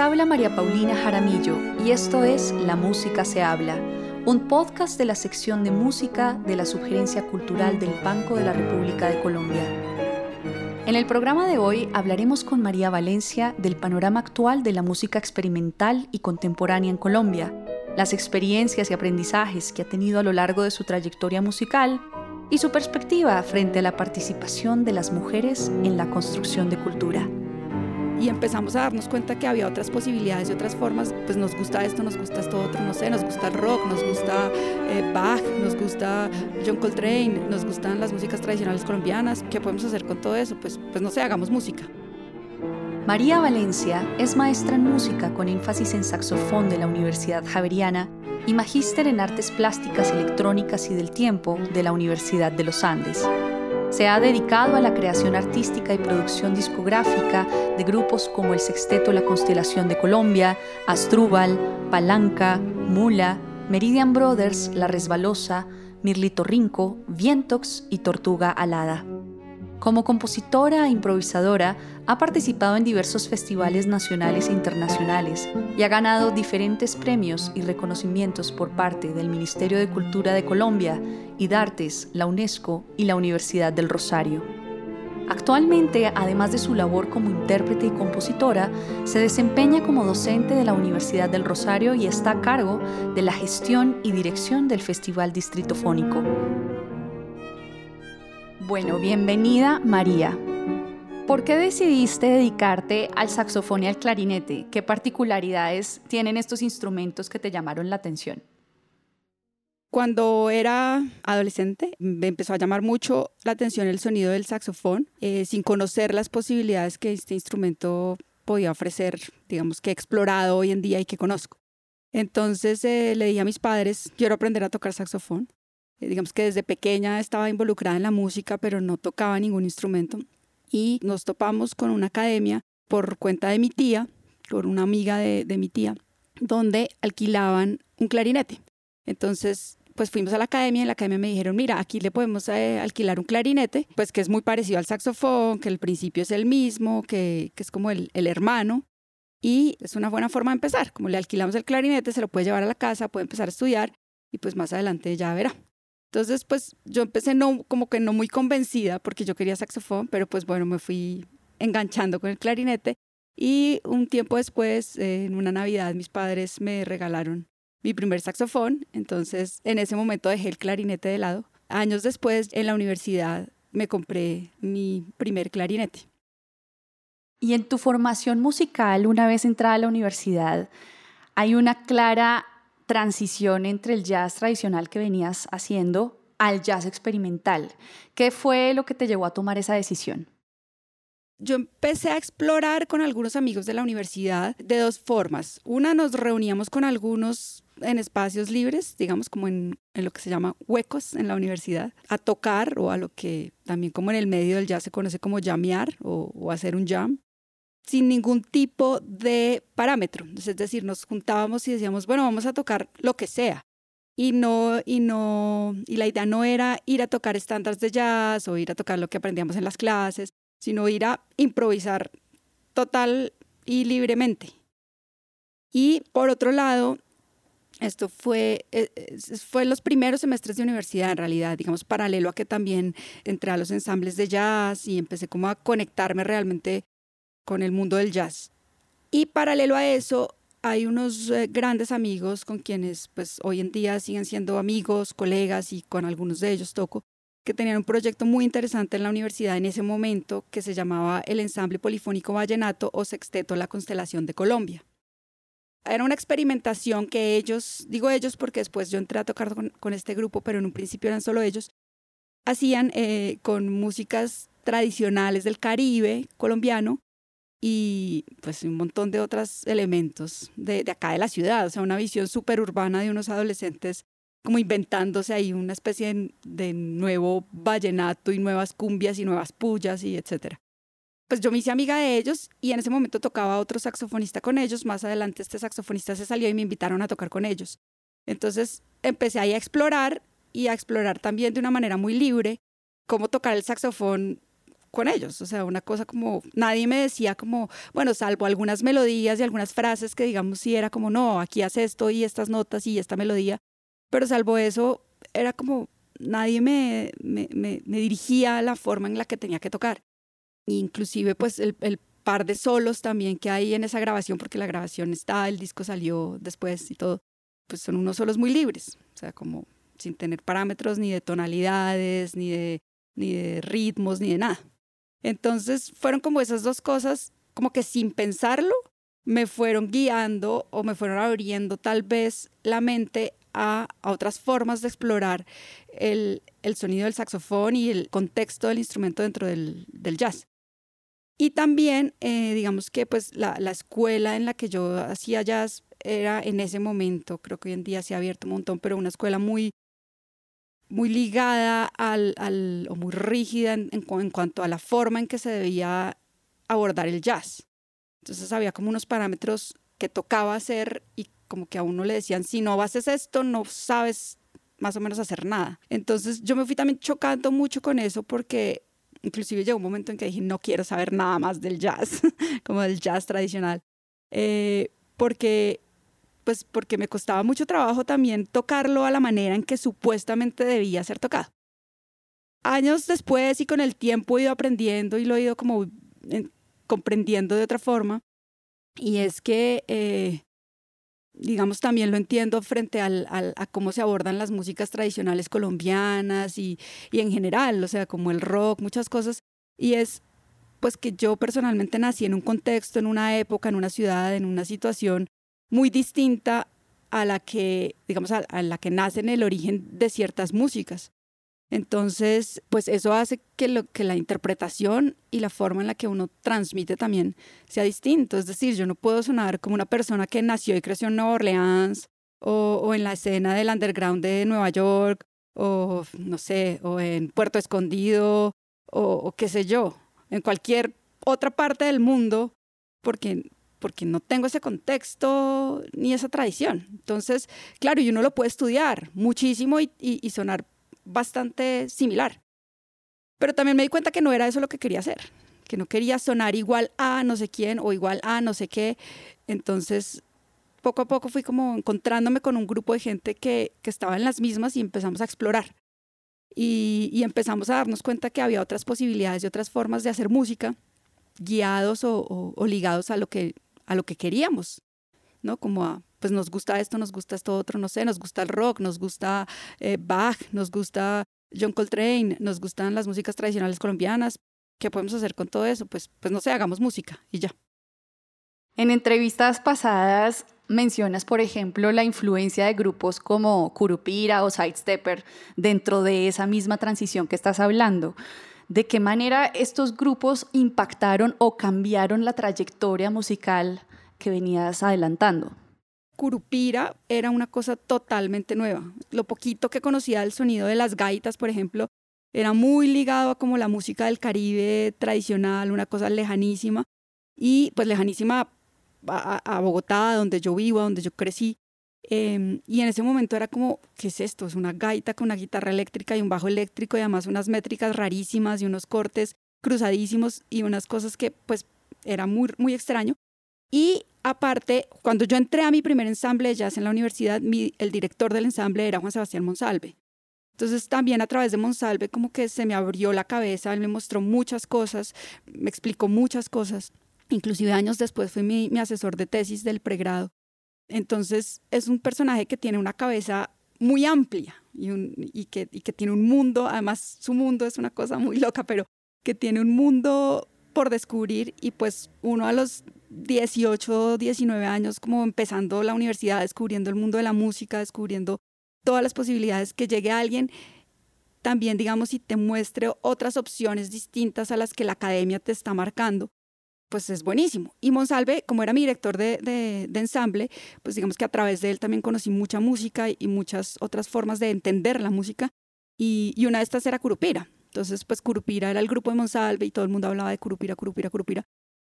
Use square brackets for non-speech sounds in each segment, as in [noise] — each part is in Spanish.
Habla María Paulina Jaramillo y esto es La Música se habla, un podcast de la sección de música de la Subgerencia Cultural del Banco de la República de Colombia. En el programa de hoy hablaremos con María Valencia del panorama actual de la música experimental y contemporánea en Colombia, las experiencias y aprendizajes que ha tenido a lo largo de su trayectoria musical y su perspectiva frente a la participación de las mujeres en la construcción de cultura y empezamos a darnos cuenta que había otras posibilidades y otras formas, pues nos gusta esto, nos gusta esto otro, no sé, nos gusta el rock, nos gusta eh, Bach, nos gusta John Coltrane, nos gustan las músicas tradicionales colombianas, ¿qué podemos hacer con todo eso? Pues, pues no sé, hagamos música. María Valencia es maestra en música con énfasis en saxofón de la Universidad Javeriana y magíster en artes plásticas electrónicas y del tiempo de la Universidad de los Andes. Se ha dedicado a la creación artística y producción discográfica de grupos como el Sexteto La Constelación de Colombia, Astrúbal, Palanca, Mula, Meridian Brothers, La Resbalosa, Mirlito Rinco, Vientox y Tortuga Alada. Como compositora e improvisadora, ha participado en diversos festivales nacionales e internacionales y ha ganado diferentes premios y reconocimientos por parte del Ministerio de Cultura de Colombia, IDARTES, la UNESCO y la Universidad del Rosario. Actualmente, además de su labor como intérprete y compositora, se desempeña como docente de la Universidad del Rosario y está a cargo de la gestión y dirección del Festival Distritofónico. Bueno, bienvenida María. ¿Por qué decidiste dedicarte al saxofón y al clarinete? ¿Qué particularidades tienen estos instrumentos que te llamaron la atención? Cuando era adolescente me empezó a llamar mucho la atención el sonido del saxofón, eh, sin conocer las posibilidades que este instrumento podía ofrecer, digamos que he explorado hoy en día y que conozco. Entonces eh, le dije a mis padres, quiero aprender a tocar saxofón. Eh, digamos que desde pequeña estaba involucrada en la música, pero no tocaba ningún instrumento. Y nos topamos con una academia por cuenta de mi tía, por una amiga de, mi tía, donde alquilaban un clarinete. Entonces, pues fuimos a la academia y en la academia me dijeron, mira, aquí le podemos eh, alquilar un clarinete, pues que es muy parecido al saxofón, que el principio es el mismo, que, que es como el, el, hermano. Y es una buena forma de empezar. Como le alquilamos el clarinete, se lo puede llevar a la casa, puede empezar a estudiar y pues más adelante ya verá. Entonces, pues yo empecé no, como que no muy convencida porque yo quería saxofón, pero pues bueno, me fui enganchando con el clarinete y un tiempo después, en una Navidad, mis padres me regalaron mi primer saxofón, entonces en ese momento dejé el clarinete de lado. Años después, en la universidad, me compré mi primer clarinete. Y en tu formación musical, una vez entrada a la universidad, hay una clara transición entre el jazz tradicional que venías haciendo al jazz experimental. ¿Qué fue lo que te llevó a tomar esa decisión? Yo empecé a explorar con algunos amigos de la universidad de dos formas. Una, nos reuníamos con algunos en espacios libres, digamos como en, lo que se llama huecos en la universidad, a tocar o a lo que también como en el medio del jazz se conoce como llamear o, o hacer un jam sin ningún tipo de parámetro. Es decir, nos juntábamos y decíamos, bueno, vamos a tocar lo que sea. Y no, y no, y la idea no era ir a tocar estándares de jazz o ir a tocar lo que aprendíamos en las clases, sino ir a improvisar total y libremente. Y por otro lado, esto fue, eh, fue los primeros semestres de universidad en realidad, digamos, paralelo a que también entré a los ensambles de jazz y empecé como a conectarme realmente con el mundo del jazz. Y paralelo a eso, hay unos eh, grandes amigos con quienes pues hoy en día siguen siendo amigos, colegas y con algunos de ellos toco, que tenían un proyecto muy interesante en la universidad en ese momento que se llamaba el Ensamble Polifónico Vallenato o Sexteto La Constelación de Colombia. Era una experimentación que ellos, digo ellos porque después yo entré a tocar con, este grupo, pero en un principio eran solo ellos, hacían eh, con músicas tradicionales del Caribe colombiano y pues un montón de otros elementos de, de acá de la ciudad, o sea, una visión súper urbana de unos adolescentes como inventándose ahí una especie de, de, nuevo vallenato y nuevas cumbias y nuevas pullas y etcétera. Pues yo me hice amiga de ellos y en ese momento tocaba otro saxofonista con ellos, más adelante este saxofonista se salió y me invitaron a tocar con ellos. Entonces empecé ahí a explorar y a explorar también de una manera muy libre cómo tocar el saxofón con ellos, o sea, una cosa como, nadie me decía como, bueno, salvo algunas melodías y algunas frases que digamos sí era como, no, aquí hace esto y estas notas y esta melodía, pero salvo eso, era como, nadie me, me, me, dirigía la forma en la que tenía que tocar. Inclusive pues el, el par de solos también que hay en esa grabación, porque la grabación está, el disco salió después y todo, pues son unos solos muy libres, o sea, como sin tener parámetros ni de tonalidades, ni de, ni de ritmos, ni de nada. Entonces fueron como esas dos cosas, como que sin pensarlo, me fueron guiando o me fueron abriendo tal vez la mente a, otras formas de explorar el, sonido del saxofón y el contexto del instrumento dentro del, jazz. Y también, eh, digamos que pues la, escuela en la que yo hacía jazz era en ese momento, creo que hoy en día se ha abierto un montón, pero una escuela muy, muy ligada al, al o muy rígida en, en, cuanto a la forma en que se debía abordar el jazz. Entonces había como unos parámetros que tocaba hacer y como que a uno le decían, si no haces esto, no sabes más o menos hacer nada. Entonces yo me fui también chocando mucho con eso porque inclusive llegó un momento en que dije, no quiero saber nada más del jazz, [laughs] como del jazz tradicional, eh, porque pues porque me costaba mucho trabajo también tocarlo a la manera en que supuestamente debía ser tocado. Años después y con el tiempo he ido aprendiendo y lo he ido como comprendiendo de otra forma, y es que eh, digamos, también lo entiendo frente al, a cómo se abordan las músicas tradicionales colombianas y, y, en general, o sea, como el rock, muchas cosas. Y es, pues, que yo personalmente nací en un contexto, en una época, en una ciudad, en una situación muy distinta a la que, digamos, a, la que nace en el origen de ciertas músicas. Entonces, pues eso hace que, lo, que la interpretación y la forma en la que uno transmite también sea distinto. Es decir, yo no puedo sonar como una persona que nació y creció en Nueva Orleans o, o en la escena del underground de Nueva York o, no sé, o en Puerto Escondido o, o qué sé yo, en cualquier otra parte del mundo, porque porque no tengo ese contexto ni esa tradición. Entonces, claro, y uno lo puede estudiar muchísimo y, y, y sonar bastante similar. Pero también me di cuenta que no era eso lo que quería hacer, que no quería sonar igual a no sé quién o igual a no sé qué. Entonces, poco a poco fui como encontrándome con un grupo de gente que, que estaba en las mismas y empezamos a explorar. Y, y, empezamos a darnos cuenta que había otras posibilidades y otras formas de hacer música guiados o, o, ligados a lo, que, a lo que queríamos, ¿no? Como a pues nos gusta esto, nos gusta esto otro, no sé, nos gusta el rock, nos gusta eh, Bach, nos gusta John Coltrane, nos gustan las músicas tradicionales colombianas. ¿Qué podemos hacer con todo eso? Pues, pues no sé, hagamos música y ya. En entrevistas pasadas mencionas, por ejemplo, la influencia de grupos como Curupira o Sidestepper dentro de esa misma transición que estás hablando. ¿De qué manera estos grupos impactaron o cambiaron la trayectoria musical que venías adelantando? Curupira era una cosa totalmente nueva. Lo poquito que conocía del sonido de las gaitas, por ejemplo, era muy ligado a como la música del Caribe tradicional, una cosa lejanísima, y pues lejanísima a, Bogotá, donde yo vivo, donde yo crecí. Em, y en ese momento era como, ¿qué es esto? Es una gaita con una guitarra eléctrica y un bajo eléctrico y además unas métricas rarísimas y unos cortes cruzadísimos y unas cosas que pues era muy, muy extraño. Y aparte, cuando yo entré a mi primer ensamble de jazz en la universidad, el director del ensamble era Juan Sebastián Monsalve. Entonces también a través de Monsalve como que se me abrió la cabeza, él me mostró muchas cosas, me explicó muchas cosas. Inclusive años después fue mi, asesor de tesis del pregrado. Entonces es un personaje que tiene una cabeza muy amplia y, que, y que tiene un mundo, además su mundo es una cosa muy loca, pero que tiene un mundo por descubrir y pues uno a los 18, 19 años como empezando la universidad, descubriendo el mundo de la música, descubriendo todas las posibilidades, que llegue alguien también, digamos, y te muestre otras opciones distintas a las que la academia te está marcando, pues es buenísimo. Y Monsalve, como era mi director de, de, ensamble, pues digamos que a través de él también conocí mucha música y muchas otras formas de entender la música. Y, una de estas era Curupira. Entonces, pues Curupira era el grupo de Monsalve y todo el mundo hablaba de Curupira, Curupira, Curupira.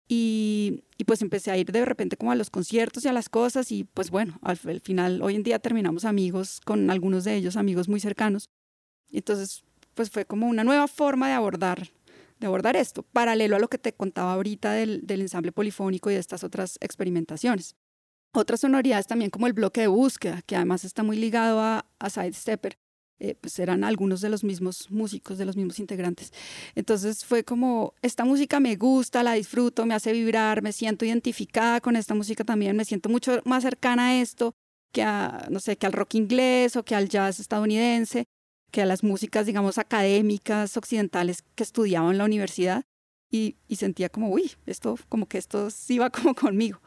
Y, y, pues empecé a ir de repente como a los conciertos y a las cosas y pues bueno, al, final hoy en día terminamos amigos con algunos de ellos, amigos muy cercanos. Entonces pues fue como una nueva forma de abordar de abordar esto, paralelo a lo que te contaba ahorita del, del ensamble polifónico y de estas otras experimentaciones. Otras sonoridades también como el bloque de búsqueda, que además está muy ligado a, a Sidestepper, eh, pues eran algunos de los mismos músicos, de los mismos integrantes. Entonces fue como, esta música me gusta, la disfruto, me hace vibrar, me siento identificada con esta música también, me siento mucho más cercana a esto que a, no sé, que al rock inglés o que al jazz estadounidense, que a las músicas, digamos, académicas occidentales que estudiaba en la universidad. Y, sentía como, uy, esto, como que esto sí como conmigo.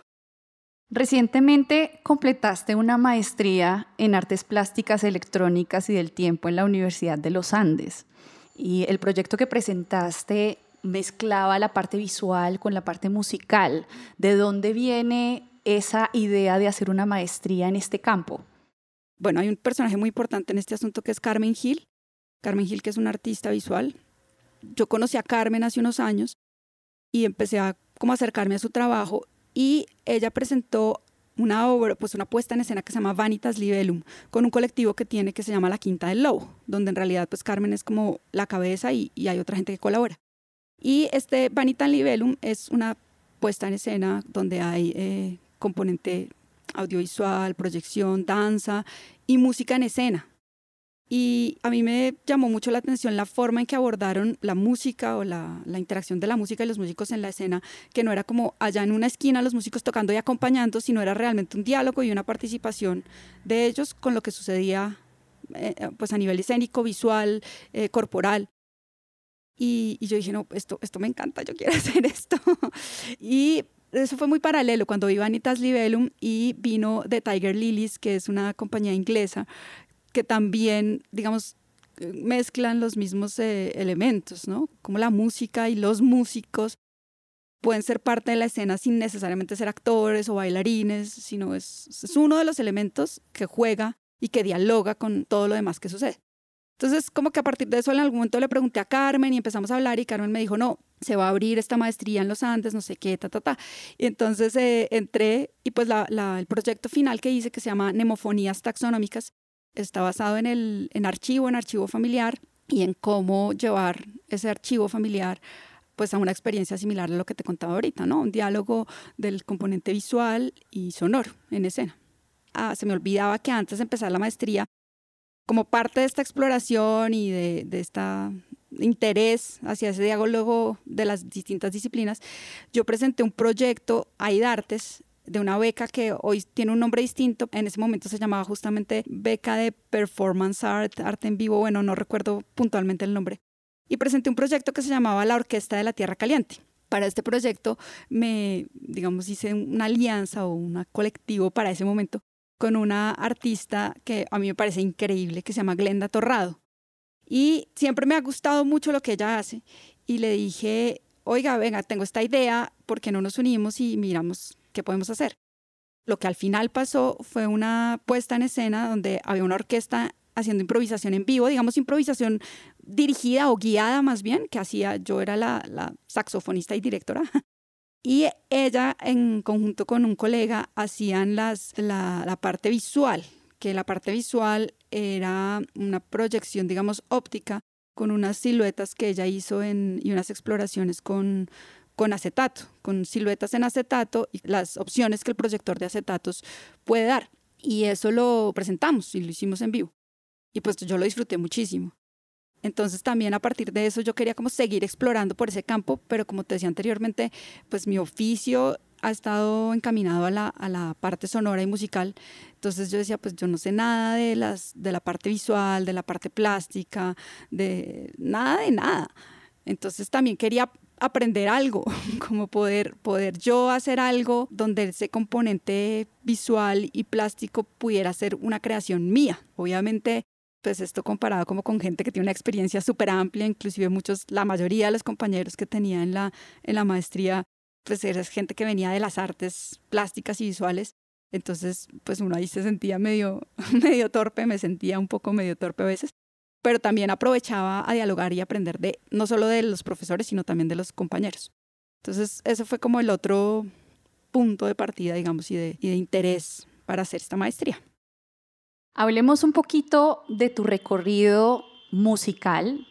Recientemente completaste una maestría en artes plásticas electrónicas y del tiempo en la Universidad de los Andes. Y el proyecto que presentaste mezclaba la parte visual con la parte musical. ¿De dónde viene esa idea de hacer una maestría en este campo? Bueno, hay un personaje muy importante en este asunto que es Carmen Gil. Carmen Gil, que es una artista visual. Yo conocí a Carmen hace unos años y empecé a como acercarme a su trabajo y ella presentó una obra, pues una puesta en escena que se llama Vanitas Libellum, con un colectivo que tiene que se llama La Quinta del Lobo, donde en realidad pues Carmen es como la cabeza y, hay otra gente que colabora. Y este Vanitas Libellum es una puesta en escena donde hay eh, componente audiovisual, proyección, danza y música en escena. Y a mí me llamó mucho la atención la forma en que abordaron la música o la, interacción de la música y los músicos en la escena, que no era como allá en una esquina los músicos tocando y acompañando, sino era realmente un diálogo y una participación de ellos con lo que sucedía eh, eh, pues a nivel escénico, visual, eh, corporal. Y, y, yo dije, no, esto, esto me encanta, yo quiero [laughs] hacer esto. [laughs] y eso fue muy paralelo cuando vi Vanitas Libellum y vino The Tiger Lilies, que es una compañía inglesa que también, digamos, mezclan los mismos eh, elementos, ¿no? Como la música y los músicos pueden ser parte de la escena sin necesariamente ser actores o bailarines, sino es, es uno de los elementos que juega y que dialoga con todo lo demás que sucede. Entonces, como que a partir de eso en algún momento le pregunté a Carmen y empezamos a hablar y Carmen me dijo, no, se va a abrir esta maestría en los Andes, no sé qué, ta, ta, ta. Y entonces eh, entré y pues la, el proyecto final que hice, que se llama Nemofonías Taxonómicas, está basado en el en archivo, en archivo familiar y en cómo llevar ese archivo familiar pues a una experiencia similar a lo que te contaba ahorita, ¿no? Un diálogo del componente visual y sonoro en escena. Ah, se me olvidaba que antes de empezar la maestría, como parte de esta exploración y de, de este interés hacia ese diálogo de las distintas disciplinas, yo presenté un proyecto a IDARTES de una beca que hoy tiene un nombre distinto. En ese momento se llamaba justamente beca de Performance Art, arte en vivo, bueno, no recuerdo puntualmente el nombre. Y presenté un proyecto que se llamaba La Orquesta de la Tierra Caliente. Para este proyecto me, digamos, hice una alianza o un colectivo para ese momento con una artista que a mí me parece increíble, que se llama Glenda Torrado. Y siempre me ha gustado mucho lo que ella hace. Y le dije, oiga, venga, tengo esta idea, ¿por qué no nos unimos y miramos ¿qué podemos hacer? Lo que al final pasó fue una puesta en escena donde había una orquesta haciendo improvisación en vivo, digamos improvisación dirigida o guiada más bien, que hacía, yo era la, saxofonista y directora, y ella en conjunto con un colega hacían las, la, parte visual, que la parte visual era una proyección, digamos, óptica con unas siluetas que ella hizo y unas exploraciones con, con acetato, con siluetas en acetato y las opciones que el proyector de acetatos puede dar. Y eso lo presentamos y lo hicimos en vivo. Y pues yo lo disfruté muchísimo. Entonces también a partir de eso yo quería como seguir explorando por ese campo, pero como te decía anteriormente, pues mi oficio ha estado encaminado a la, parte sonora y musical. Entonces yo decía, pues yo no sé nada de, la parte visual, de la parte plástica, de nada de nada. Entonces también quería aprender algo, [laughs] como poder yo hacer algo donde ese componente visual y plástico pudiera ser una creación mía. Obviamente, pues esto comparado como con gente que tiene una experiencia súper amplia, inclusive muchos, la mayoría de los compañeros que tenía en la, en la maestría, pues era gente que venía de las artes plásticas y visuales. Entonces, pues uno ahí se sentía medio, [laughs] medio torpe, me sentía un poco medio torpe a veces pero también aprovechaba a dialogar y aprender de no solo de los profesores, sino también de los compañeros. Entonces, ese fue como el otro punto de partida, digamos, y de interés para hacer esta maestría. Hablemos un poquito de tu recorrido musical.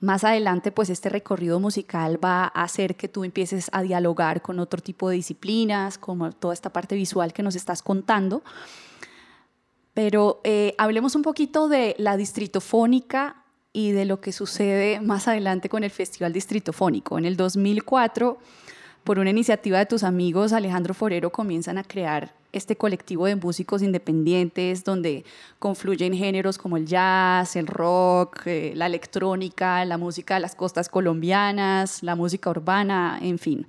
Más adelante, pues este recorrido musical va a hacer que tú empieces a dialogar con otro tipo de disciplinas, como toda esta parte visual que nos estás contando. Pero eh, hablemos un poquito de la distritofónica y de lo que sucede más adelante con el Festival Distritofónico. En el 2004, por una iniciativa de tus amigos, Alejandro Forero comienzan a crear este colectivo de músicos independientes donde confluyen géneros como el jazz, el rock, eh, la electrónica, la música de las costas colombianas, la música urbana, en fin.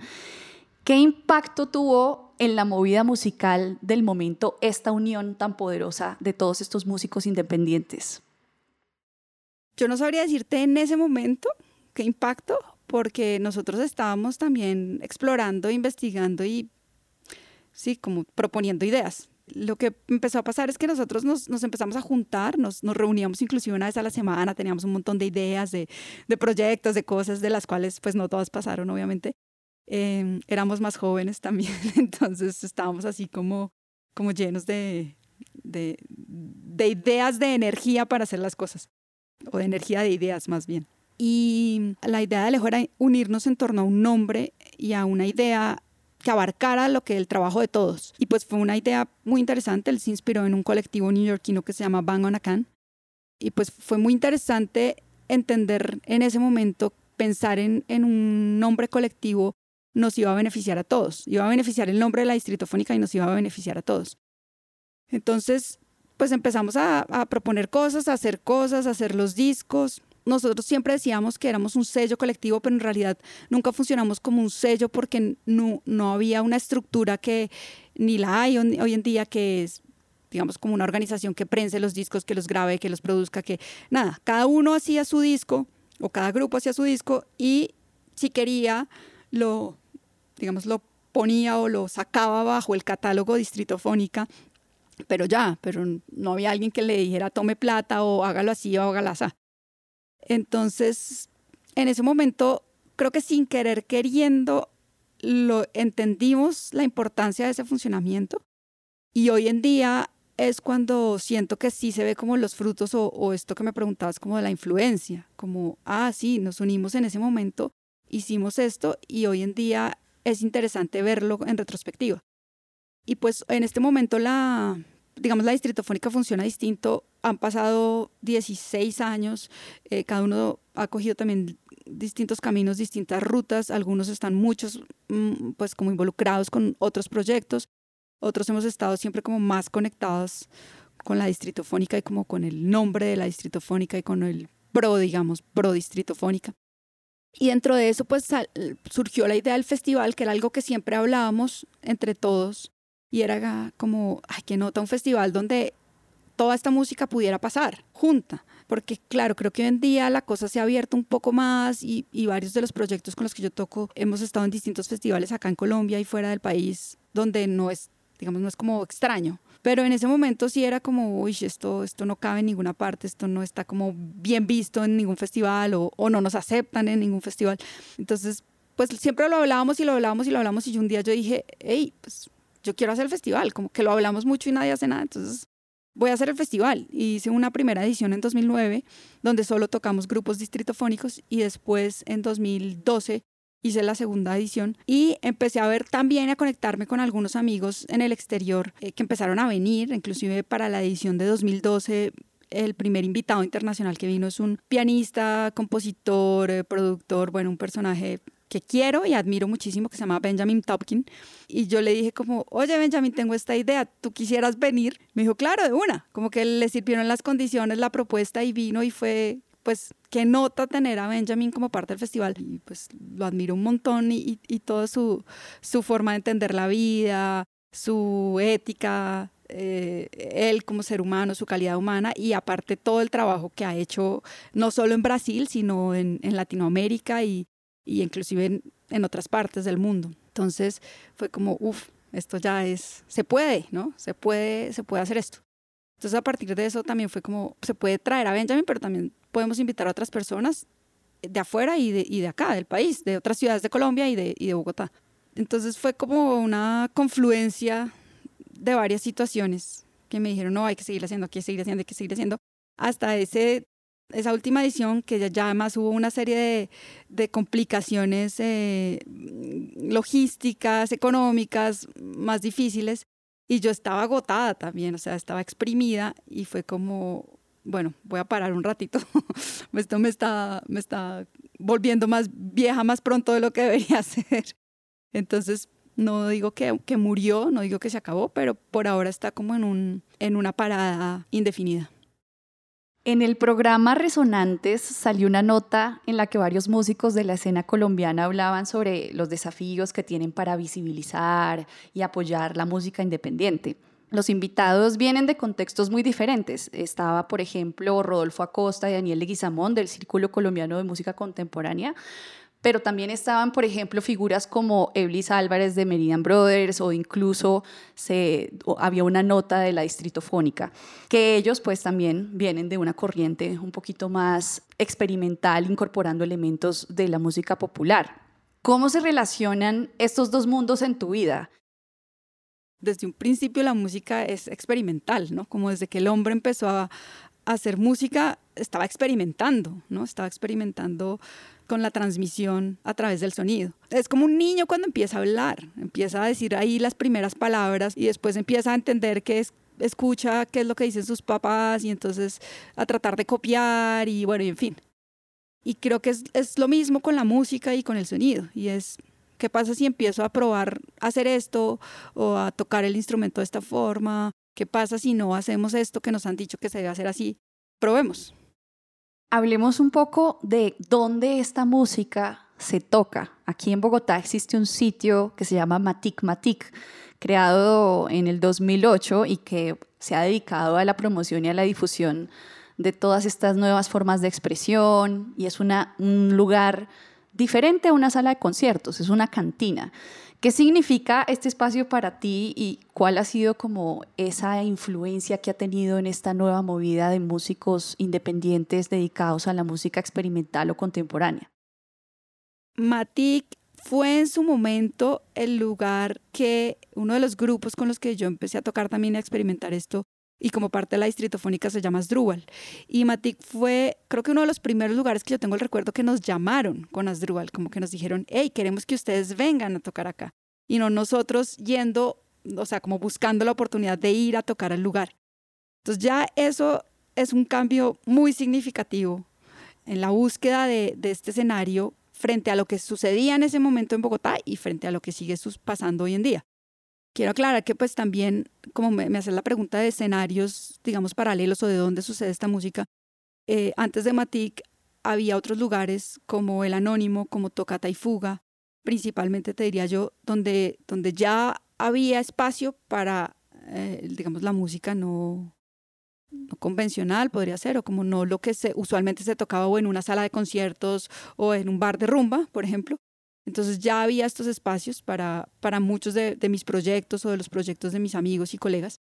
¿Qué impacto tuvo en la movida musical del momento esta unión tan poderosa de todos estos músicos independientes? Yo no sabría decirte en ese momento qué impacto, porque nosotros estábamos también explorando, investigando y, sí, como proponiendo ideas. Lo que empezó a pasar es que nosotros nos, empezamos a juntar, nos, reuníamos inclusive una vez a la semana, teníamos un montón de ideas, de, proyectos, de cosas de las cuales pues no todas pasaron, obviamente. Em, éramos más jóvenes también, [laughs] entonces estábamos así como, como llenos de, de, de ideas de energía para hacer las cosas o de energía de ideas más bien. Y la idea de Alejo era unirnos en torno a un nombre y a una idea que abarcara lo que el trabajo de todos. Y pues fue una idea muy interesante, él se inspiró en un colectivo neoyorquino que se llama Bang on a Can. Y pues fue muy interesante entender en ese momento, pensar en, en un nombre colectivo nos iba a beneficiar a todos. Iba a beneficiar el nombre de la distritofónica y nos iba a beneficiar a todos. Entonces, pues empezamos a, proponer cosas, a hacer cosas, a hacer los discos. Nosotros siempre decíamos que éramos un sello colectivo, pero en realidad nunca funcionamos como un sello porque no, no había una estructura que ni la hay hoy en día, que es digamos, como una organización que prense los discos, que los grabe, que los produzca, que nada, cada uno hacía su disco o cada grupo hacía su disco y si quería lo, digamos, lo ponía o lo sacaba bajo el catálogo distritofónica pero ya, pero no había alguien que le dijera tome plata o hágalo así o hágalo así. Entonces, en ese momento, creo que sin querer queriendo, lo entendimos la importancia de ese funcionamiento y hoy en día es cuando siento que sí se ve como los frutos o, o esto que me preguntabas como de la influencia, como, ah, sí, nos unimos en ese momento, hicimos esto y hoy en día es interesante verlo en retrospectiva. Y pues en este momento la, digamos, la distritofónica funciona distinto. Han pasado 16 años, eh, cada uno ha cogido también distintos caminos, distintas rutas, algunos están muchos mm, pues como involucrados con otros proyectos, otros hemos estado siempre como más conectados con la distritofónica y como con el nombre de la distritofónica y con el pro, digamos, pro distritofónica. Y dentro de eso pues surgió la idea del festival, que era algo que siempre hablábamos entre todos, y era como, ay, qué nota, un festival donde toda esta música pudiera pasar junta. Porque claro, creo que hoy en día la cosa se ha abierto un poco más y, y, varios de los proyectos con los que yo toco hemos estado en distintos festivales acá en Colombia y fuera del país donde no es, digamos, no es como extraño. Pero en ese momento sí era como, uy, esto, esto no cabe en ninguna parte, esto no está como bien visto en ningún festival o, no nos aceptan en ningún festival. Entonces, pues siempre lo hablábamos y lo hablábamos y lo hablábamos y un día yo dije, hey, pues yo quiero hacer el festival, como que lo hablamos mucho y nadie hace nada, entonces voy a hacer el festival. Y hice una primera edición en 2009, donde solo tocamos grupos distritofónicos, y después en 2012 hice la segunda edición y empecé a ver también a conectarme con algunos amigos en el exterior eh, que empezaron a venir, inclusive para la edición de 2012 el primer invitado internacional que vino es un pianista, compositor, eh, productor, bueno, un personaje que quiero y admiro muchísimo, que se llama Benjamin Topkin. Y yo le dije como, oye Benjamin, tengo esta idea, ¿tú quisieras venir? Me dijo, claro, de una. Como que le sirvieron las condiciones, la propuesta y vino y fue, pues, qué nota tener a Benjamin como parte del festival. Y pues lo admiro un montón y, y, toda su, su forma de entender la vida, su ética, eh, él como ser humano, su calidad humana y aparte todo el trabajo que ha hecho no solo en Brasil, sino en, en Latinoamérica y, y inclusive en, otras partes del mundo. Entonces fue como, uff, esto ya es, se puede, ¿no? Se puede, se puede hacer esto. Entonces a partir de eso también fue como, se puede traer a Benjamin, pero también podemos invitar a otras personas de afuera y de, y de acá, del país, de otras ciudades de Colombia y de, y de Bogotá. Entonces fue como una confluencia de varias situaciones que me dijeron, no, hay que seguir haciendo, hay que seguir haciendo, hay que seguir haciendo, hasta ese esa última edición, que ya, además hubo una serie de, complicaciones eh, logísticas, económicas, más difíciles, y yo estaba agotada también, o sea, estaba exprimida y fue como, bueno, voy a parar un ratito, [laughs] esto me está, me está volviendo más vieja más pronto de lo que debería [laughs] ser. Entonces, no digo que, que murió, no digo que se acabó, pero por ahora está como en, un, en una parada indefinida. En el programa Resonantes salió una nota en la que varios músicos de la escena colombiana hablaban sobre los desafíos que tienen para visibilizar y apoyar la música independiente. Los invitados vienen de contextos muy diferentes. Estaba, por ejemplo, Rodolfo Acosta y Daniel Leguizamón del Círculo Colombiano de Música Contemporánea, pero también estaban, por ejemplo, figuras como Eblis Álvarez de Meridian Brothers o incluso se, había una nota de la Distritofónica, que ellos pues también vienen de una corriente un poquito más experimental, incorporando elementos de la música popular. ¿Cómo se relacionan estos dos mundos en tu vida? Desde un principio la música es experimental, ¿no? Como desde que el hombre empezó a hacer música, estaba experimentando, ¿no? Estaba experimentando con la transmisión a través del sonido. Es como un niño cuando empieza a hablar, empieza a decir ahí las primeras palabras y después empieza a entender qué es escucha qué es lo que dicen sus papás y entonces a tratar de copiar y bueno, en fin. Y creo que es, es lo mismo con la música y con el sonido. Y es, ¿qué pasa si empiezo a probar hacer esto o a tocar el instrumento de esta forma? ¿Qué pasa si no hacemos esto que nos han dicho que se debe hacer así? Probemos. Hablemos un poco de dónde esta música se toca. Aquí en Bogotá existe un sitio que se llama Matic Matic, creado en el 2008 y que se ha dedicado a la promoción y a la difusión de todas estas nuevas formas de expresión y es un lugar diferente a una sala de conciertos, es una cantina. ¿Qué significa este espacio para ti y cuál ha sido como esa influencia que ha tenido en esta nueva movida de músicos independientes dedicados a la música experimental o contemporánea? Matic fue en su momento el lugar que uno de los grupos con los que yo empecé a tocar también a experimentar esto y como parte de la distritofónica se llama Asdrúbal. Y Matic fue, creo que uno de los primeros lugares que yo tengo el recuerdo que nos llamaron con Asdrúbal, como que nos dijeron, hey, queremos que ustedes vengan a tocar acá. Y no nosotros yendo, o sea, como buscando la oportunidad de ir a tocar al lugar. Entonces ya eso es un cambio muy significativo en la búsqueda de, de este escenario frente a lo que sucedía en ese momento en Bogotá y frente a lo que sigue pasando hoy en día. Quiero aclarar que pues también, como me, me haces la pregunta de escenarios, digamos, paralelos o de dónde sucede esta música, eh, antes de Matic había otros lugares como El Anónimo, como Tocata y Fuga, principalmente te diría yo, donde, donde ya había espacio para, eh, digamos, la música no, no convencional, podría ser, o como no lo que se, usualmente se tocaba o en una sala de conciertos o en un bar de rumba, por ejemplo, entonces ya había estos espacios para, para muchos de, mis proyectos o de los proyectos de mis amigos y colegas.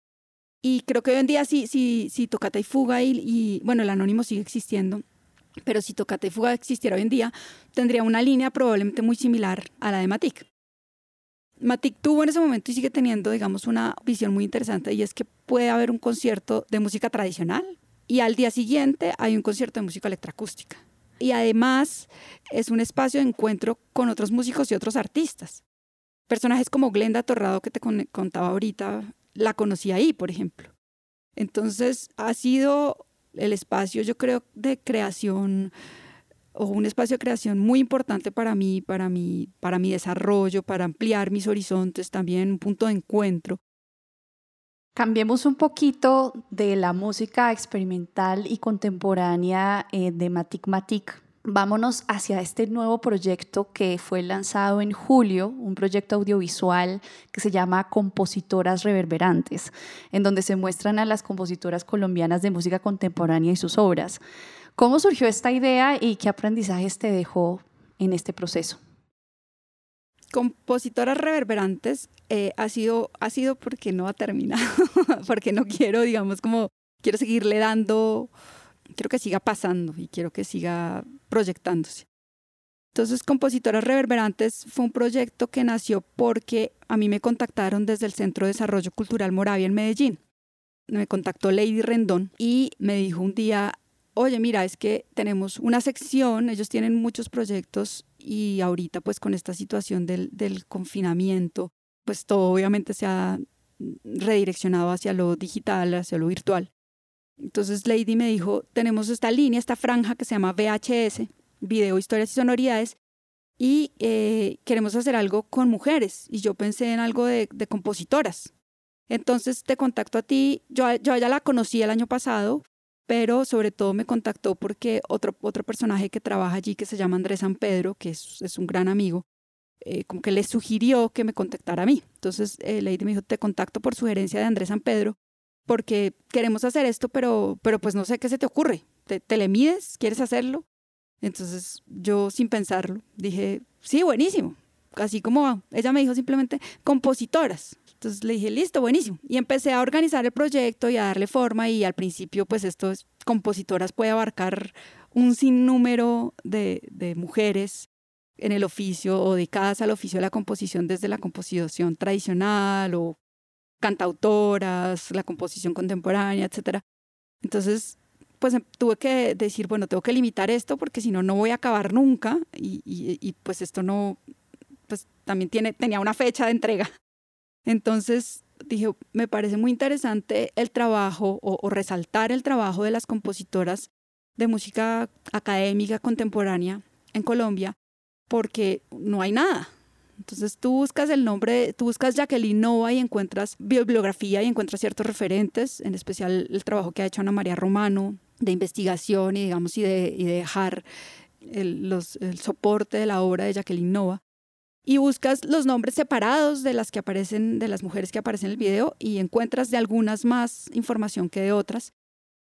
Y creo que hoy en día sí, sí, sí Tocata y Fuga y, y, bueno, el anónimo sigue existiendo, pero si Tocata y Fuga existiera hoy en día, tendría una línea probablemente muy similar a la de Matic. Matic tuvo en ese momento y sigue teniendo, digamos, una visión muy interesante y es que puede haber un concierto de música tradicional y al día siguiente hay un concierto de música electroacústica y además es un espacio de encuentro con otros músicos y otros artistas. Personajes como Glenda Torrado que te contaba ahorita, la conocí ahí, por ejemplo. Entonces ha sido el espacio, yo creo, de creación o un espacio de creación muy importante para mí, para mi, para mi desarrollo, para ampliar mis horizontes, también un punto de encuentro. Cambiemos un poquito de la música experimental y contemporánea eh, de Matic Matic. Vámonos hacia este nuevo proyecto que fue lanzado en julio, un proyecto audiovisual que se llama Compositoras Reverberantes, en donde se muestran a las compositoras colombianas de música contemporánea y sus obras. ¿Cómo surgió esta idea y qué aprendizajes te dejó en este proceso? Compositoras reverberantes eh, ha, sido, ha sido porque no ha terminado, [laughs] porque no quiero, digamos, como quiero seguirle dando, quiero que siga pasando y quiero que siga proyectándose. Entonces, Compositoras Reverberantes fue un proyecto que nació porque a mí me contactaron desde el Centro de Desarrollo Cultural Moravia en Medellín. Me contactó Lady Rendón y me dijo un día, oye, mira, es que tenemos una sección, ellos tienen muchos proyectos y ahorita pues con esta situación del, confinamiento, pues todo obviamente se ha redireccionado hacia lo digital, hacia lo virtual. Entonces Lady me dijo, tenemos esta línea, esta franja que se llama VHS, Video, Historias y Sonoridades, y eh, queremos hacer algo con mujeres. Y yo pensé en algo de, compositoras. Entonces te contacto a ti, yo, yo ya la conocí el año pasado, pero sobre todo me contactó porque otro, otro personaje que trabaja allí, que se llama Andrés San Pedro, que es, es un gran amigo, eh, como que le sugirió que me contactara a mí. Entonces eh, Lady me dijo, te contacto por sugerencia de Andrés San Pedro, porque queremos hacer esto, pero, pero pues no sé qué se te ocurre. ¿Te, ¿Te, le mides? ¿Quieres hacerlo? Entonces yo sin pensarlo dije, sí, buenísimo. Así como ella me dijo simplemente compositoras. Entonces le dije, listo, buenísimo. Y empecé a organizar el proyecto y a darle forma y al principio pues esto es, compositoras puede abarcar un sinnúmero de, de mujeres en el oficio o dedicadas al oficio de la composición desde la composición tradicional o cantautoras, la composición contemporánea, etc. Entonces, pues em, tuve que decir, bueno, tengo que limitar esto porque si no, no voy a acabar nunca y, y, pues esto no, pues también tiene, tenía una fecha de entrega. Entonces dije, me parece muy interesante el trabajo o, resaltar el trabajo de las compositoras de música académica contemporánea en Colombia porque no hay nada. Entonces tú buscas el nombre, tú buscas Jacqueline Nova y encuentras bibliografía y encuentras ciertos referentes, en especial el trabajo que ha hecho Ana María Romano de investigación y digamos y de, dejar el, el soporte de la obra de Jacqueline Nova. Y buscas los nombres separados de las que aparecen, de las mujeres que aparecen en el video y encuentras de algunas más información que de otras.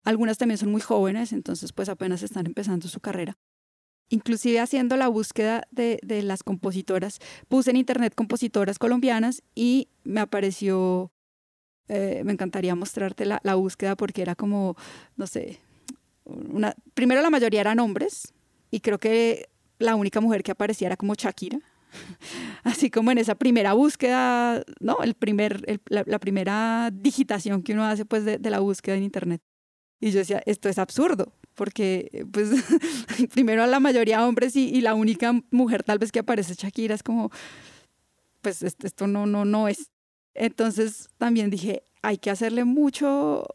Algunas también son muy jóvenes, entonces pues apenas están empezando su carrera inclusive haciendo la búsqueda de, de, las compositoras, puse en internet compositoras colombianas y me apareció, eh, me encantaría mostrarte la, la, búsqueda porque era como, no sé, primero la mayoría eran hombres y creo que la única mujer que aparecía era como Shakira. [laughs] Así como en esa primera búsqueda, ¿no? El primer, la, primera digitación que uno hace pues de, de la búsqueda en internet. Y yo decía, esto es absurdo, porque pues [laughs] primero a la mayoría hombres y, y, la única mujer tal vez que aparece Shakira es como, pues esto no, no, no es. Entonces también dije, hay que hacerle mucho,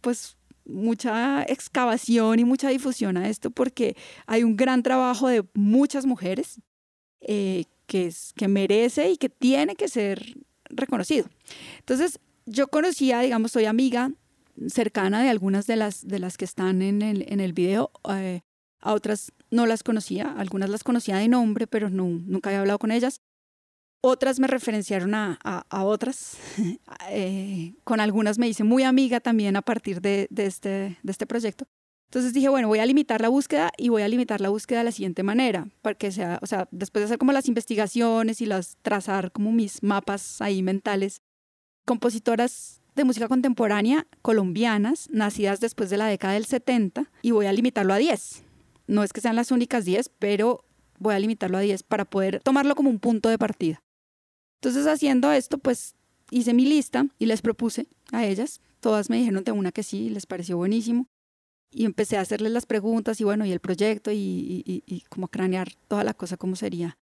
pues mucha excavación y mucha difusión a esto porque hay un gran trabajo de muchas mujeres eh, que, es, que merece y que tiene que ser reconocido. Entonces, yo conocía, digamos, soy amiga cercana de algunas de las, de las que están en el, en el video. Eh, a otras no las conocía, algunas las conocía de nombre, pero no, nunca había hablado con ellas. Otras me referenciaron a, a, otras. [laughs] eh, con algunas me hice muy amiga también a partir de, de, este, de este proyecto. Entonces dije, bueno, voy a limitar la búsqueda y voy a limitar la búsqueda de la siguiente manera, porque sea, o sea, después de hacer como las investigaciones y las trazar como mis mapas ahí mentales, compositoras de música contemporánea colombianas, nacidas después de la década del 70, y voy a limitarlo a 10. No es que sean las únicas 10, pero voy a limitarlo a 10 para poder tomarlo como un punto de partida. Entonces, haciendo esto, pues hice mi lista y les propuse a ellas. Todas me dijeron de una que sí, les pareció buenísimo. Y empecé a hacerles las preguntas y bueno, y el proyecto y, y, y como cranear toda la cosa, cómo sería.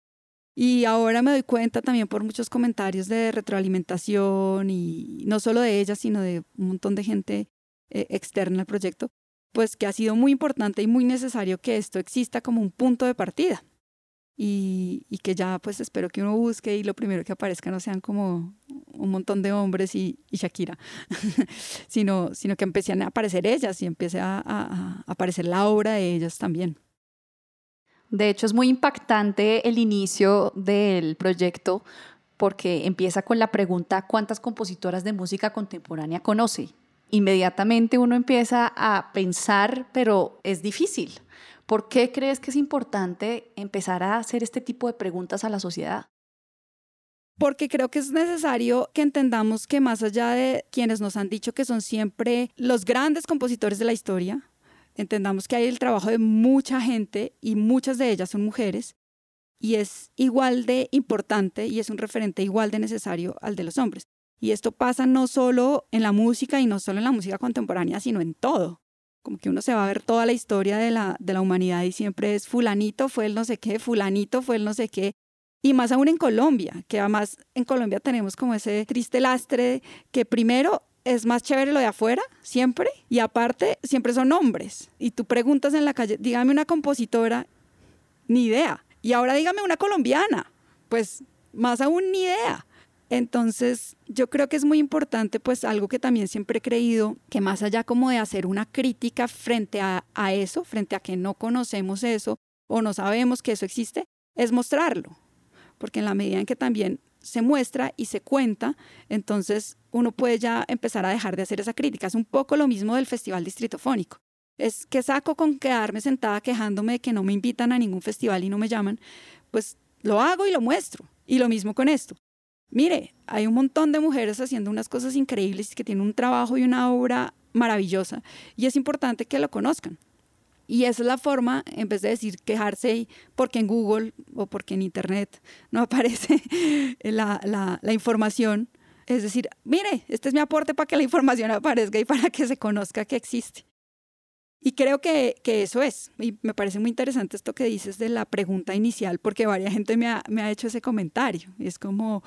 Y ahora me doy cuenta también por muchos comentarios de retroalimentación y no solo de ella, sino de un montón de gente eh, externa al proyecto, pues que ha sido muy importante y muy necesario que esto exista como un punto de partida. Y, y, que ya pues espero que uno busque y lo primero que aparezca no sean como un montón de hombres y, y Shakira, [laughs] sino, sino que empiecen a aparecer ellas y empiece a, a, a aparecer la obra de ellas también. De hecho, es muy impactante el inicio del proyecto porque empieza con la pregunta ¿cuántas compositoras de música contemporánea conoce? Inmediatamente uno empieza a pensar, pero es difícil. ¿Por qué crees que es importante empezar a hacer este tipo de preguntas a la sociedad? porque creo que es necesario que entendamos que más allá de quienes nos han dicho que son siempre los grandes compositores de la historia, entendamos que hay el trabajo de mucha gente y muchas de ellas son mujeres y es igual de importante y es un referente igual de necesario al de los hombres. Y esto pasa no solo en la música y no solo en la música contemporánea, sino en todo. Como que uno se va a ver toda la historia de la, de la humanidad y siempre es fulanito fue el no sé qué, fulanito fue el no sé qué. Y más aún en Colombia, que además en Colombia tenemos como ese triste lastre que primero es más chévere lo de afuera, siempre, y aparte siempre son hombres. Y tú preguntas en la calle, dígame una compositora, ni idea. Y ahora dígame una colombiana, pues más aún ni idea. Entonces, yo creo que es muy importante, pues algo que también siempre he creído, que más allá como de hacer una crítica frente a, eso, frente a que no conocemos eso o no sabemos que eso existe, es mostrarlo. Porque en la medida en que también se muestra y se cuenta, entonces uno puede ya empezar a dejar de hacer esa crítica. Es un poco lo mismo del Festival Distritofónico. Es que saco con quedarme sentada quejándome de que no me invitan a ningún festival y no me llaman, pues lo hago y lo muestro. Y lo mismo con esto. Mire, hay un montón de mujeres haciendo unas cosas increíbles que tienen un trabajo y una obra maravillosa y es importante que lo conozcan. Y esa es la forma, en vez de decir quejarse porque en Google o porque en Internet no [laughs] aparece la, la, información, es decir, mire, este es mi aporte para que la información aparezca y para que se conozca que existe. Y creo que, que, eso es. Y me parece muy interesante esto que dices de la pregunta inicial, porque varias gente me ha, me ha hecho ese comentario. Es como,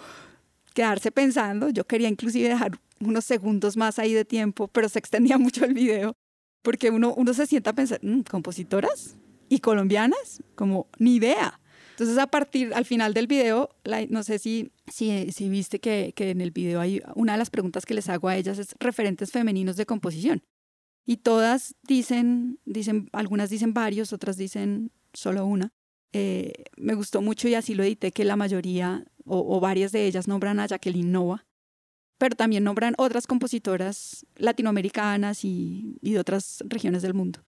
quedarse pensando. Yo quería inclusive dejar unos segundos más ahí de tiempo, pero se extendía [laughs] mucho el video, porque uno, uno se sienta a pensar, mm, ¿compositoras? ¿Y colombianas? Como, ni idea. Entonces, a partir, al final del video, no sé si, si, si viste que, que, en el video hay una de las preguntas que les hago a ellas es referentes femeninos de composición. Y todas dicen, dicen, algunas dicen varios, otras dicen solo una. Eh, me gustó mucho y así lo edité que la mayoría o, varias de ellas nombran a Jacqueline Nova, pero también nombran otras compositoras latinoamericanas y, de otras regiones del mundo.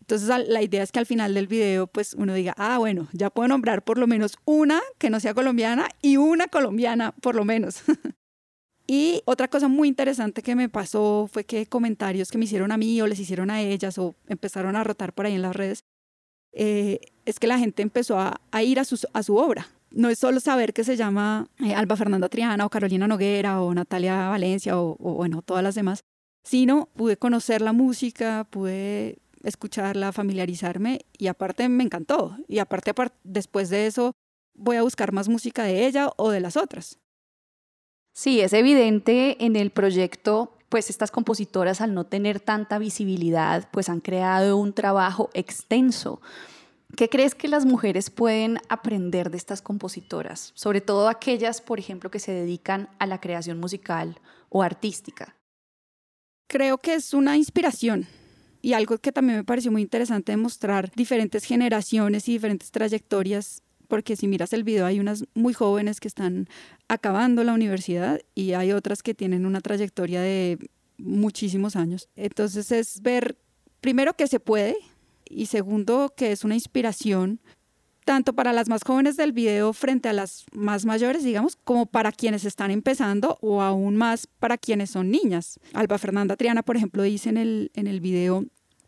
Entonces la idea es que al final del video pues uno diga, ah, bueno, ya puedo nombrar por lo menos una que no sea colombiana y una colombiana por lo menos. [laughs] y otra cosa muy interesante que me pasó fue que comentarios que me hicieron a mí o les hicieron a ellas o empezaron a rotar por ahí en las redes, eh, es que la gente empezó a, ir a, a su obra no es solo saber que se llama eh, Alba Fernanda Triana o Carolina Noguera o Natalia Valencia o, bueno, todas las demás, sino pude conocer la música, pude escucharla, familiarizarme y aparte me encantó. Y aparte, después de eso, voy a buscar más música de ella o de las otras. Sí, es evidente en el proyecto, pues estas compositoras al no tener tanta visibilidad, pues han creado un trabajo extenso ¿Qué crees que las mujeres pueden aprender de estas compositoras? Sobre todo aquellas, por ejemplo, que se dedican a la creación musical o artística. Creo que es una inspiración y algo que también me pareció muy interesante demostrar diferentes generaciones y diferentes trayectorias, porque si miras el video hay unas muy jóvenes que están acabando la universidad y hay otras que tienen una trayectoria de muchísimos años. Entonces es ver primero que se puede, y segundo que es una inspiración tanto para las más jóvenes del video frente a las más mayores, digamos, como para quienes están empezando o aún más para quienes son niñas. Alba Fernanda Triana, por ejemplo, dice en el, en el video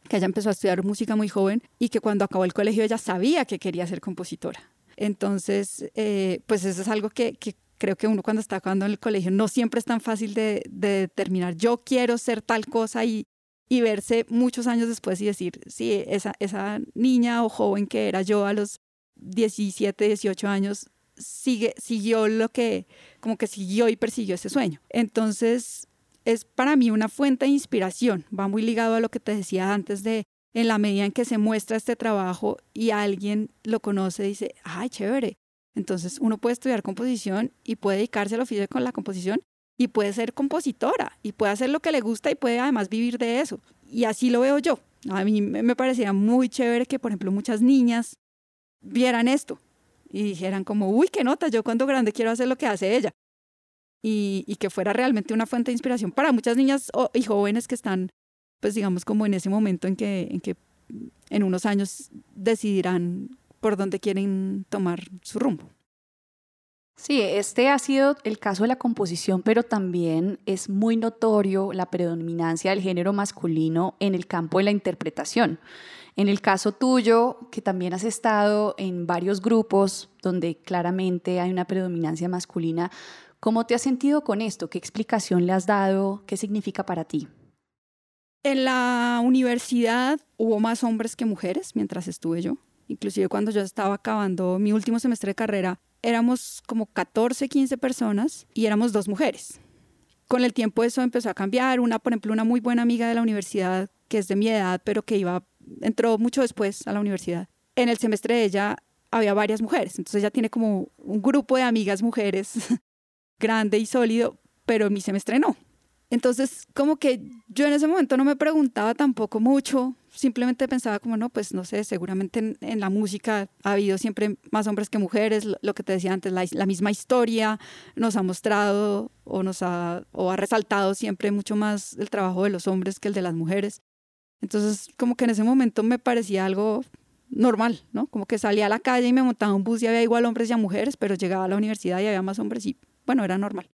que ella empezó a estudiar música muy joven y que cuando acabó el colegio ella sabía que quería ser compositora. Entonces, eh, pues eso es algo que, creo que uno cuando está acabando en el colegio no siempre es tan fácil de determinar, yo quiero ser tal cosa y, y verse muchos años después y decir, sí, esa, esa niña o joven que era yo a los 17, 18 años, sigue, siguió lo que, como que siguió y persiguió ese sueño. Entonces, es para mí una fuente de inspiración, va muy ligado a lo que te decía antes de, en la medida en que se muestra este trabajo y alguien lo conoce, dice, ay, chévere. Entonces uno puede estudiar composición y puede dedicarse al oficio con la composición y puede ser compositora y puede hacer lo que le gusta y puede además vivir de eso. Y así lo veo yo. A mí me parecía muy chévere que, por ejemplo, muchas niñas vieran esto y dijeran como, uy, qué nota, yo cuando grande quiero hacer lo que hace ella. Y, que fuera realmente una fuente de inspiración para muchas niñas y jóvenes que están, pues digamos, como en ese momento en que, en que en unos años decidirán por dónde quieren tomar su rumbo. Sí, este ha sido el caso de la composición, pero también es muy notorio la predominancia del género masculino en el campo de la interpretación. En el caso tuyo, que también has estado en varios grupos donde claramente hay una predominancia masculina, ¿cómo te has sentido con esto? ¿Qué explicación le has dado? ¿Qué significa para ti? En la universidad hubo más hombres que mujeres mientras estuve yo. Inclusive cuando yo estaba acabando mi último semestre de carrera, éramos como 14, 15 personas y éramos dos mujeres. Con el tiempo eso empezó a cambiar. Una, por ejemplo, una muy buena amiga de la universidad, que es de mi edad, pero que iba, entró mucho después a la universidad. En el semestre de ella había varias mujeres, entonces ella tiene como un grupo de amigas mujeres [laughs] grande y sólido, pero en mi semestre no. Entonces, como que yo en ese momento no me preguntaba tampoco mucho, simplemente pensaba como, no, pues no sé, seguramente en, la música ha habido siempre más hombres que mujeres, lo, que te decía antes, la, misma historia nos ha mostrado o nos ha, o ha resaltado siempre mucho más el trabajo de los hombres que el de las mujeres. Entonces, como que en ese momento me parecía algo normal, ¿no? Como que salía a la calle y me montaba un bus y había igual hombres y mujeres, pero llegaba a la universidad y había más hombres y, bueno, era normal.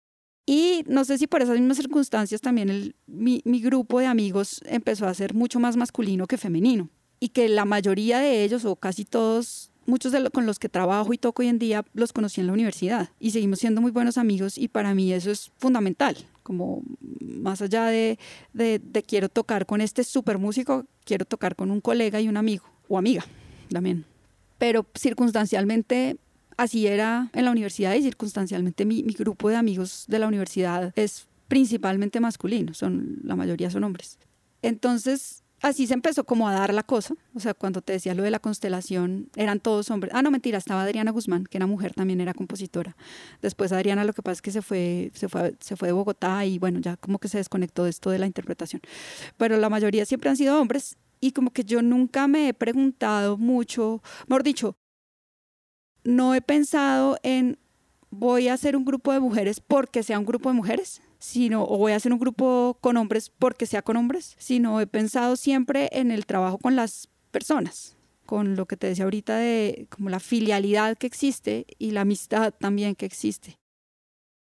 Y no sé si por esas mismas circunstancias también mi, grupo de amigos empezó a ser mucho más masculino que femenino. Y que la mayoría de ellos, o casi todos, muchos de los con los que trabajo y toco hoy en día, los conocí en la universidad. Y seguimos siendo muy buenos amigos y para mí eso es fundamental. Como más allá de, de, quiero tocar con este super músico, quiero tocar con un colega y un amigo o amiga también. Pero circunstancialmente así era en la universidad y circunstancialmente mi, grupo de amigos de la universidad es principalmente masculino, son, la mayoría son hombres. Entonces, así se empezó como a dar la cosa. O sea, cuando te decía lo de la constelación, eran todos hombres. Ah, no, mentira, estaba Adriana Guzmán, que era mujer, también era compositora. Después Adriana lo que pasa es que se fue, se fue, se fue de Bogotá y bueno, ya como que se desconectó de esto de la interpretación. Pero la mayoría siempre han sido hombres y como que yo nunca me he preguntado mucho, mejor dicho, no he pensado en voy a hacer un grupo de mujeres porque sea un grupo de mujeres, sino o voy a hacer un grupo con hombres porque sea con hombres, sino he pensado siempre en el trabajo con las personas, con lo que te decía ahorita de como la filialidad que existe y la amistad también que existe.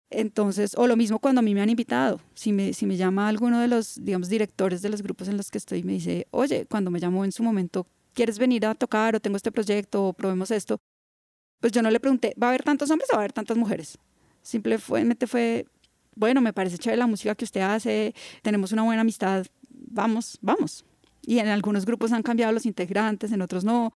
Entonces, o lo mismo cuando a mí me han invitado, si me, si me llama alguno de los, digamos, directores de los grupos en los que estoy, me dice, oye, cuando me llamó en su momento, ¿quieres venir a tocar o tengo este proyecto o probemos esto? Pues yo no le pregunté, ¿va a haber tantos hombres o va a haber tantas mujeres? Simplemente fue, bueno, me parece chévere la música que usted hace, tenemos una buena amistad, vamos, vamos. Y en algunos grupos han cambiado los integrantes, en otros no.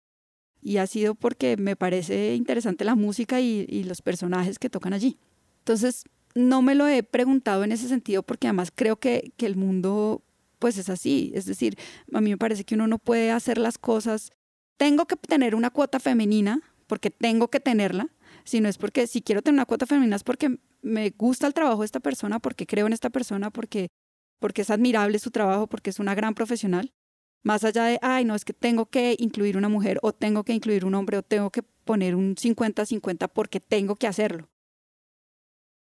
Y ha sido porque me parece interesante la música y, los personajes que tocan allí. Entonces, no me lo he preguntado en ese sentido porque además creo que, que el mundo pues es así. Es decir, a mí me parece que uno no puede hacer las cosas. Tengo que tener una cuota femenina porque tengo que tenerla, sino es porque si quiero tener una cuota femenina es porque me gusta el trabajo de esta persona, porque creo en esta persona, porque, porque es admirable su trabajo, porque es una gran profesional. Más allá de, ay, no, es que tengo que incluir una mujer o tengo que incluir un hombre o tengo que poner un 50-50 porque tengo que hacerlo.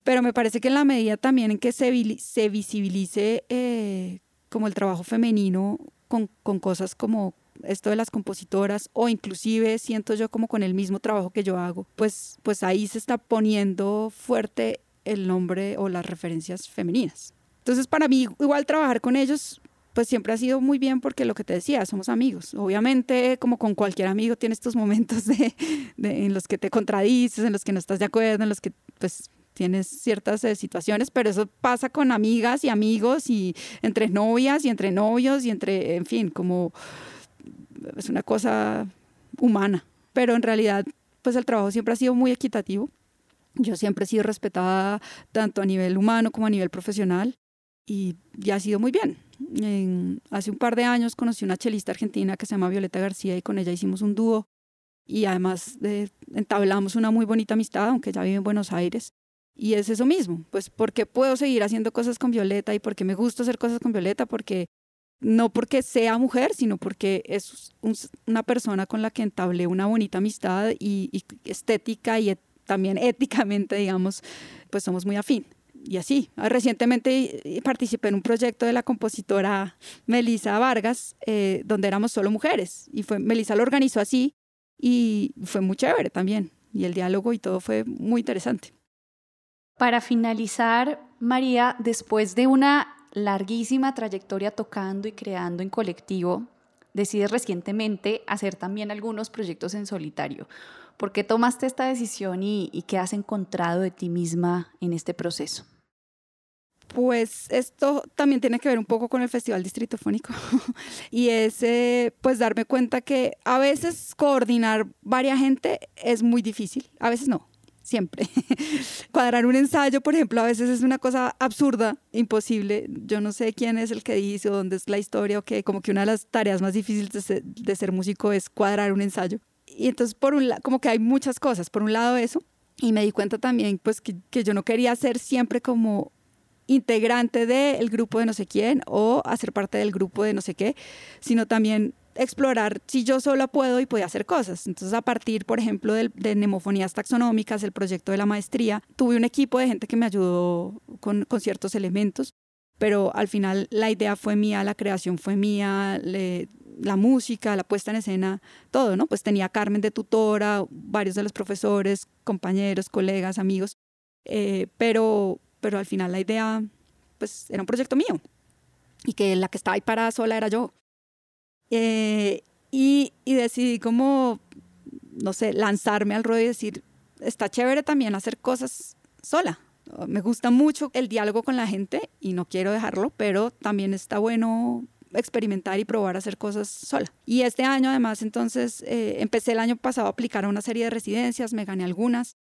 Pero me parece que en la medida también en que se, se visibilice eh, como el trabajo femenino con, con cosas como esto de las compositoras o inclusive siento yo como con el mismo trabajo que yo hago, pues, pues ahí se está poniendo fuerte el nombre o las referencias femeninas. Entonces para mí igual trabajar con ellos pues siempre ha sido muy bien porque lo que te decía, somos amigos. Obviamente, como con cualquier amigo, tienes estos momentos de, de, en los que te contradices, en los que no estás de acuerdo, en los que pues tienes ciertas eh, situaciones, pero eso pasa con amigas y amigos y entre novias y entre novios y entre, en fin, como es una cosa humana. Pero en realidad, pues el trabajo siempre ha sido muy equitativo. Yo siempre he sido respetada tanto a nivel humano como a nivel profesional y ya ha sido muy bien. hace un par de años conocí una chelista argentina que se llama Violeta García y con ella hicimos un dúo y además de, entablamos una muy bonita amistad, aunque ella vive en Buenos Aires. Y es eso mismo, pues porque puedo seguir haciendo cosas con Violeta y porque me gusta hacer cosas con Violeta, porque no porque sea mujer, sino porque es una persona con la que entablé una bonita amistad y, estética y también [laughs] éticamente, digamos, pues somos muy afín. Y así, ah, recientemente eh, participé en un proyecto de la compositora Melisa Vargas, eh, donde éramos solo mujeres. Y fue, Melisa lo organizó así y fue muy chévere también. Y el diálogo y todo fue muy interesante. Para finalizar, María, después de una larguísima trayectoria tocando y creando en colectivo, decides recientemente hacer también algunos proyectos en solitario. ¿Por qué tomaste esta decisión y, qué has encontrado de ti misma en este proceso? Pues esto también tiene que ver un poco con el Festival Distrito Fónico [laughs] y es eh, pues darme cuenta que a veces coordinar varias gente es muy difícil, a veces no, siempre. [laughs] Cuadrar un ensayo, por ejemplo, a veces es una cosa absurda, imposible. Yo no sé quién es el que dice o dónde es la historia o que como que una de las tareas más difíciles de ser, de músico es cuadrar un ensayo. Y entonces, por un como que hay muchas cosas. Por un lado eso, y me di cuenta también pues que, que yo no quería ser siempre como integrante del grupo de no sé quién o hacer parte del grupo de no sé qué, sino también explorar si yo sola puedo y podía hacer cosas. Entonces, a partir, por ejemplo, de, de nemofonías taxonómicas, el proyecto de la maestría, tuve un equipo de gente que me ayudó con, ciertos elementos, pero al final la idea fue mía, la creación fue mía, la música, la puesta en escena, todo, ¿no? Pues tenía a Carmen de tutora, varios de los profesores, compañeros, colegas, amigos, eh, pero pero al final la idea, pues era un proyecto mío y que la que estaba ahí parada sola era yo. Eh, y, y, decidí como, no sé, lanzarme al ruedo y decir, está chévere también hacer cosas sola. Me gusta mucho el diálogo con la gente y no quiero dejarlo, pero también está bueno experimentar y probar hacer cosas sola. Y este año además entonces eh, empecé el año pasado a aplicar a una serie de residencias, me gané algunas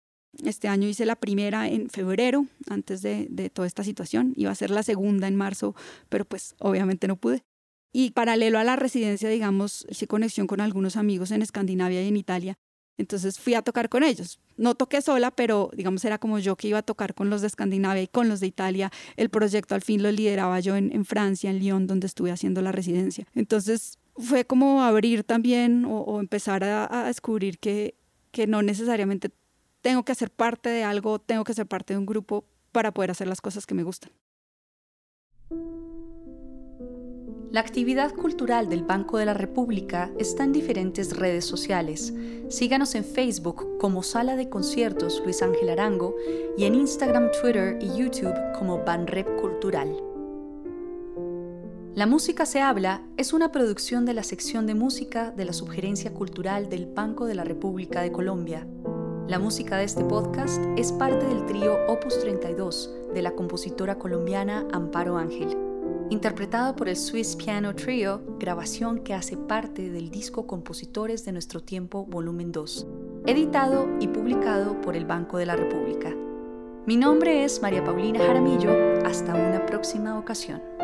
este año hice la primera en febrero, antes de, toda esta situación. Iba a ser la segunda en marzo, pero pues obviamente no pude. Y paralelo a la residencia, digamos, hice conexión con algunos amigos en Escandinavia y en Italia. Entonces fui a tocar con ellos. No toqué sola, pero digamos era como yo que iba a tocar con los de Escandinavia y con los de Italia. El proyecto al fin lo lideraba yo en, Francia, en Lyon, donde estuve haciendo la residencia. Entonces fue como abrir también o, empezar a, descubrir que, que no necesariamente tengo que hacer parte de algo, tengo que ser parte de un grupo para poder hacer las cosas que me gustan. La actividad cultural del Banco de la República está en diferentes redes sociales. Síganos en Facebook como Sala de Conciertos Luis Ángel Arango y en Instagram, Twitter y YouTube como Banrep Cultural. La Música se habla es una producción de la sección de música de la Subgerencia Cultural del Banco de la República de Colombia. La música de este podcast es parte del trío Opus 32 de la compositora colombiana Amparo Ángel, interpretado por el Swiss Piano Trio, grabación que hace parte del disco Compositores de Nuestro Tiempo Volumen 2, editado y publicado por el Banco de la República. Mi nombre es María Paulina Jaramillo, hasta una próxima ocasión.